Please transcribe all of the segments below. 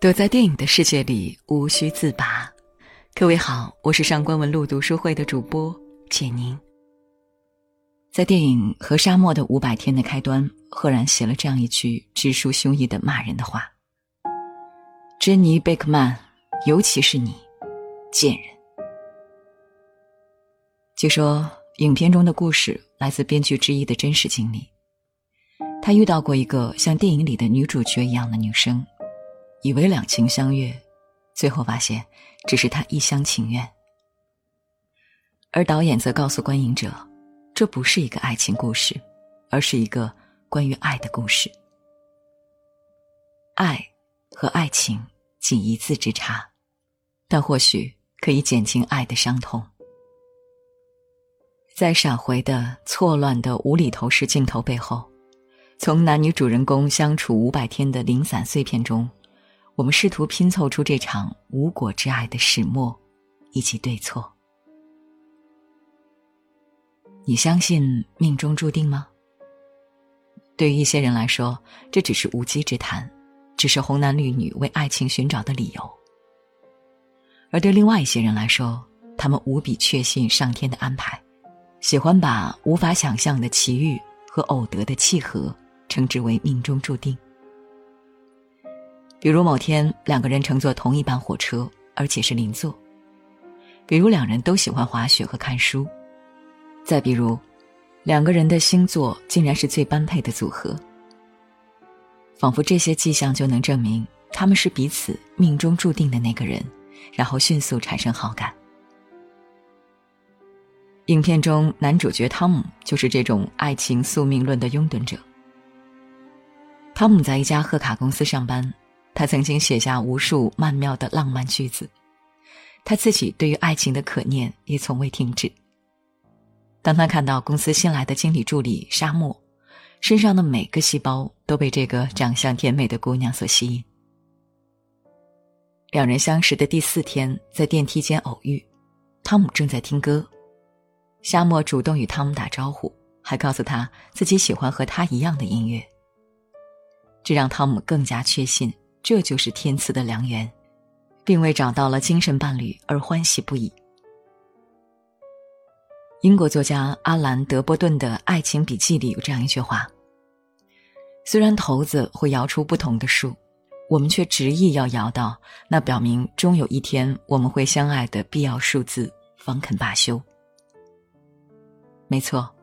躲在电影的世界里，无需自拔。各位好，我是上官文露读书会的主播简宁。在电影《和沙漠的五百天》的开端，赫然写了这样一句直抒胸臆的骂人的话：“珍妮·贝克曼，尤其是你，贱人。”据说，影片中的故事来自编剧之一的真实经历。他遇到过一个像电影里的女主角一样的女生。以为两情相悦，最后发现只是他一厢情愿。而导演则告诉观影者，这不是一个爱情故事，而是一个关于爱的故事。爱和爱情仅一字之差，但或许可以减轻爱的伤痛。在闪回的、错乱的、无厘头式镜头背后，从男女主人公相处五百天的零散碎片中。我们试图拼凑出这场无果之爱的始末，以及对错。你相信命中注定吗？对于一些人来说，这只是无稽之谈，只是红男绿女为爱情寻找的理由；而对另外一些人来说，他们无比确信上天的安排，喜欢把无法想象的奇遇和偶得的契合称之为命中注定。比如某天两个人乘坐同一班火车，而且是邻座；比如两人都喜欢滑雪和看书；再比如，两个人的星座竟然是最般配的组合。仿佛这些迹象就能证明他们是彼此命中注定的那个人，然后迅速产生好感。影片中男主角汤姆就是这种爱情宿命论的拥趸者。汤姆在一家贺卡公司上班。他曾经写下无数曼妙的浪漫句子，他自己对于爱情的可念也从未停止。当他看到公司新来的经理助理沙漠，身上的每个细胞都被这个长相甜美的姑娘所吸引。两人相识的第四天，在电梯间偶遇，汤姆正在听歌，沙漠主动与汤姆打招呼，还告诉他自己喜欢和他一样的音乐，这让汤姆更加确信。这就是天赐的良缘，并为找到了精神伴侣而欢喜不已。英国作家阿兰·德波顿的《爱情笔记》里有这样一句话：“虽然骰子会摇出不同的数，我们却执意要摇到那表明终有一天我们会相爱的必要数字，方肯罢休。”没错，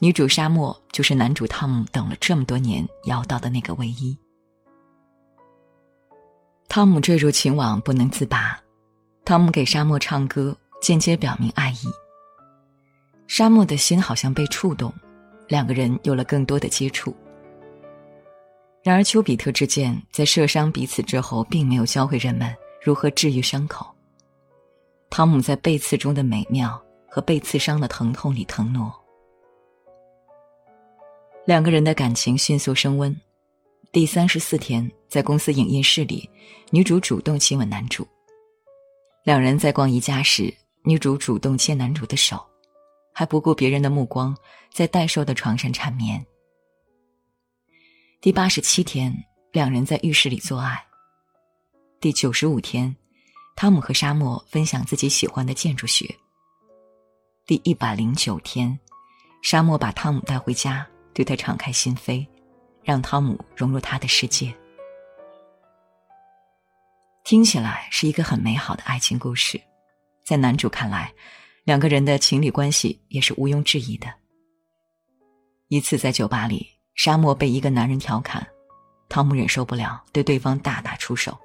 女主沙漠就是男主汤姆等了这么多年摇到的那个唯一。汤姆坠入情网不能自拔，汤姆给沙漠唱歌，间接表明爱意。沙漠的心好像被触动，两个人有了更多的接触。然而，丘比特之箭在射伤彼此之后，并没有教会人们如何治愈伤口。汤姆在被刺中的美妙和被刺伤的疼痛里腾挪，两个人的感情迅速升温。第三十四天，在公司影音室里，女主主动亲吻男主。两人在逛宜家时，女主主动牵男主的手，还不顾别人的目光，在待售的床上缠绵。第八十七天，两人在浴室里做爱。第九十五天，汤姆和沙漠分享自己喜欢的建筑学。第一百零九天，沙漠把汤姆带回家，对他敞开心扉。让汤姆融入他的世界，听起来是一个很美好的爱情故事。在男主看来，两个人的情侣关系也是毋庸置疑的。一次在酒吧里，沙漠被一个男人调侃，汤姆忍受不了，对对方大打出手。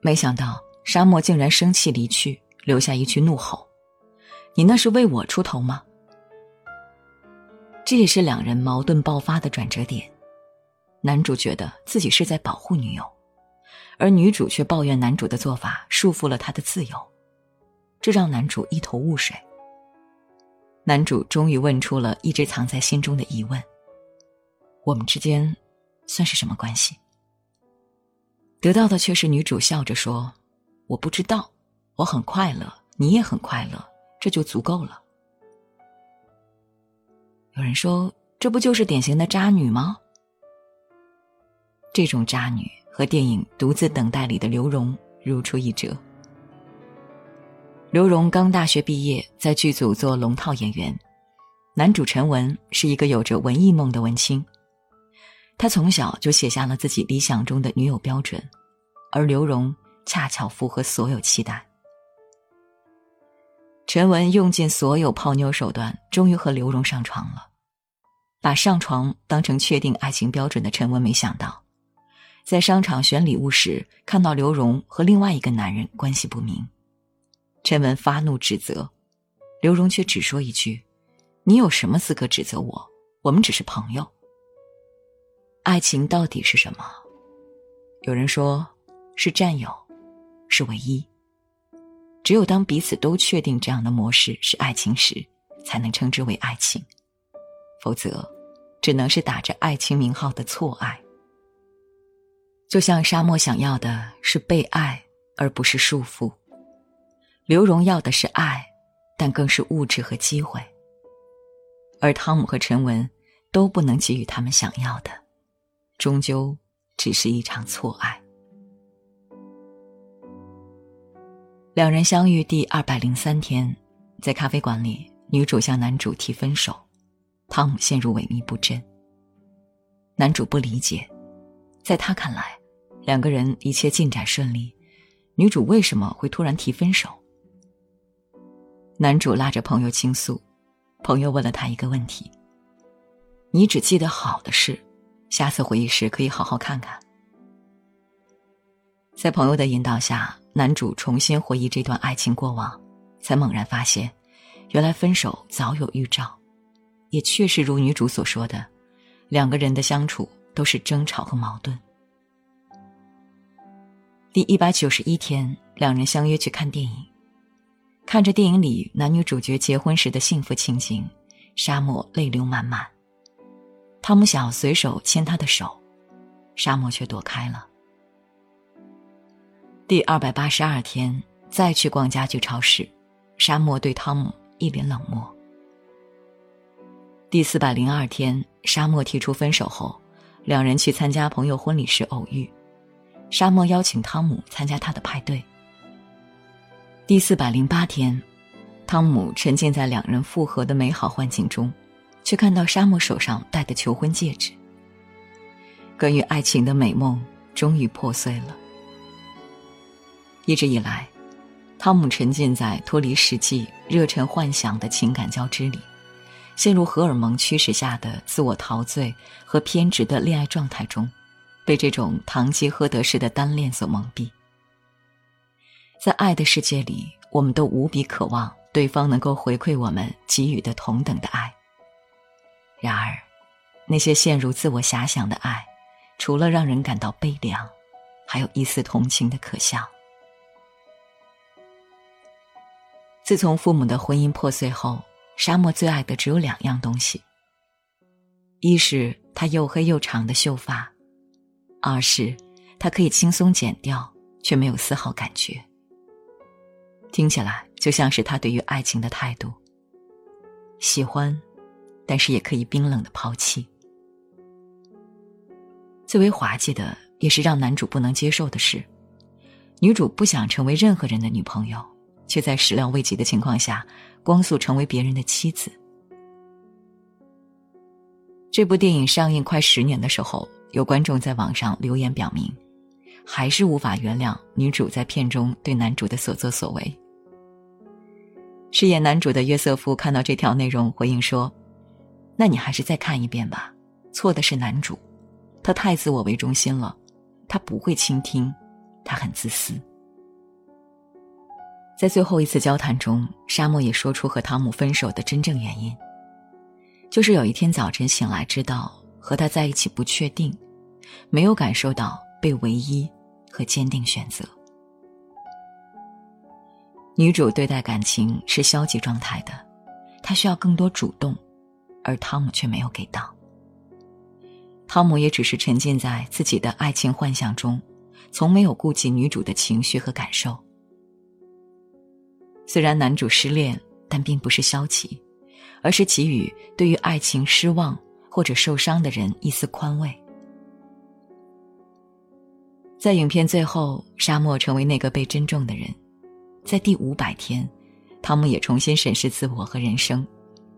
没想到沙漠竟然生气离去，留下一句怒吼：“你那是为我出头吗？”这也是两人矛盾爆发的转折点。男主觉得自己是在保护女友，而女主却抱怨男主的做法束缚了她的自由，这让男主一头雾水。男主终于问出了一直藏在心中的疑问：我们之间算是什么关系？得到的却是女主笑着说：“我不知道，我很快乐，你也很快乐，这就足够了。”有人说：“这不就是典型的渣女吗？”这种渣女和电影《独自等待》里的刘荣如出一辙。刘荣刚大学毕业，在剧组做龙套演员。男主陈文是一个有着文艺梦的文青，他从小就写下了自己理想中的女友标准，而刘荣恰巧符合所有期待。陈文用尽所有泡妞手段，终于和刘荣上床了。把上床当成确定爱情标准的陈文，没想到，在商场选礼物时，看到刘荣和另外一个男人关系不明。陈文发怒指责，刘荣却只说一句：“你有什么资格指责我？我们只是朋友。”爱情到底是什么？有人说，是占有，是唯一。只有当彼此都确定这样的模式是爱情时，才能称之为爱情，否则。只能是打着爱情名号的错爱，就像沙漠想要的是被爱，而不是束缚；刘荣要的是爱，但更是物质和机会。而汤姆和陈文都不能给予他们想要的，终究只是一场错爱。两人相遇第二百零三天，在咖啡馆里，女主向男主提分手。汤姆陷入萎靡不振。男主不理解，在他看来，两个人一切进展顺利，女主为什么会突然提分手？男主拉着朋友倾诉，朋友问了他一个问题：“你只记得好的事，下次回忆时可以好好看看。”在朋友的引导下，男主重新回忆这段爱情过往，才猛然发现，原来分手早有预兆。也确实如女主所说的，两个人的相处都是争吵和矛盾。第一百九十一天，两人相约去看电影，看着电影里男女主角结婚时的幸福情景，沙漠泪流满满。汤姆想要随手牵她的手，沙漠却躲开了。第二百八十二天，再去逛家具超市，沙漠对汤姆一脸冷漠。第四百零二天，沙漠提出分手后，两人去参加朋友婚礼时偶遇，沙漠邀请汤姆参加他的派对。第四百零八天，汤姆沉浸在两人复合的美好幻境中，却看到沙漠手上戴的求婚戒指。关于爱情的美梦终于破碎了。一直以来，汤姆沉浸在脱离实际、热忱幻想的情感交织里。陷入荷尔蒙驱使下的自我陶醉和偏执的恋爱状态中，被这种堂吉诃德式的单恋所蒙蔽。在爱的世界里，我们都无比渴望对方能够回馈我们给予的同等的爱。然而，那些陷入自我遐想的爱，除了让人感到悲凉，还有一丝同情的可笑。自从父母的婚姻破碎后。沙漠最爱的只有两样东西：一是他又黑又长的秀发，二是他可以轻松剪掉却没有丝毫感觉。听起来就像是他对于爱情的态度：喜欢，但是也可以冰冷的抛弃。最为滑稽的，也是让男主不能接受的是，女主不想成为任何人的女朋友，却在始料未及的情况下。光速成为别人的妻子。这部电影上映快十年的时候，有观众在网上留言表明，还是无法原谅女主在片中对男主的所作所为。饰演男主的约瑟夫看到这条内容，回应说：“那你还是再看一遍吧。错的是男主，他太自我为中心了，他不会倾听，他很自私。”在最后一次交谈中，沙漠也说出和汤姆分手的真正原因，就是有一天早晨醒来，知道和他在一起不确定，没有感受到被唯一和坚定选择。女主对待感情是消极状态的，她需要更多主动，而汤姆却没有给到。汤姆也只是沉浸在自己的爱情幻想中，从没有顾及女主的情绪和感受。虽然男主失恋，但并不是消极，而是给予对于爱情失望或者受伤的人一丝宽慰。在影片最后，沙漠成为那个被珍重的人。在第五百天，汤姆也重新审视自我和人生，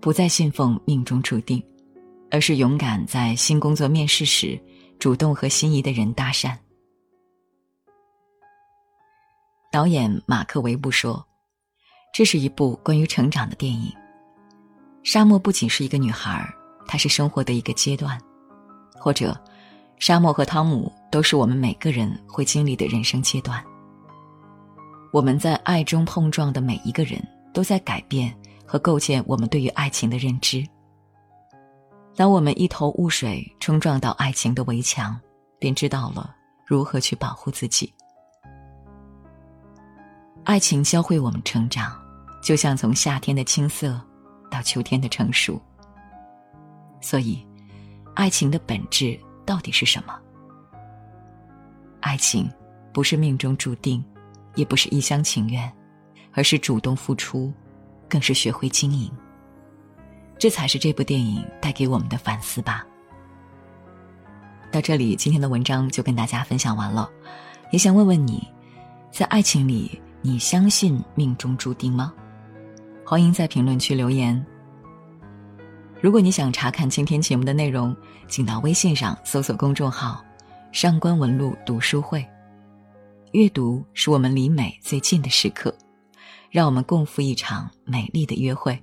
不再信奉命中注定，而是勇敢在新工作面试时主动和心仪的人搭讪。导演马克·维布说：“这是一部关于成长的电影。沙漠不仅是一个女孩，它是生活的一个阶段，或者，沙漠和汤姆都是我们每个人会经历的人生阶段。”我们在爱中碰撞的每一个人都在改变和构建我们对于爱情的认知。当我们一头雾水冲撞到爱情的围墙，便知道了如何去保护自己。爱情教会我们成长，就像从夏天的青涩到秋天的成熟。所以，爱情的本质到底是什么？爱情不是命中注定。也不是一厢情愿，而是主动付出，更是学会经营。这才是这部电影带给我们的反思吧。到这里，今天的文章就跟大家分享完了。也想问问你，在爱情里，你相信命中注定吗？欢迎在评论区留言。如果你想查看今天节目的内容，请到微信上搜索公众号“上官文露读书会”。阅读是我们离美最近的时刻，让我们共赴一场美丽的约会。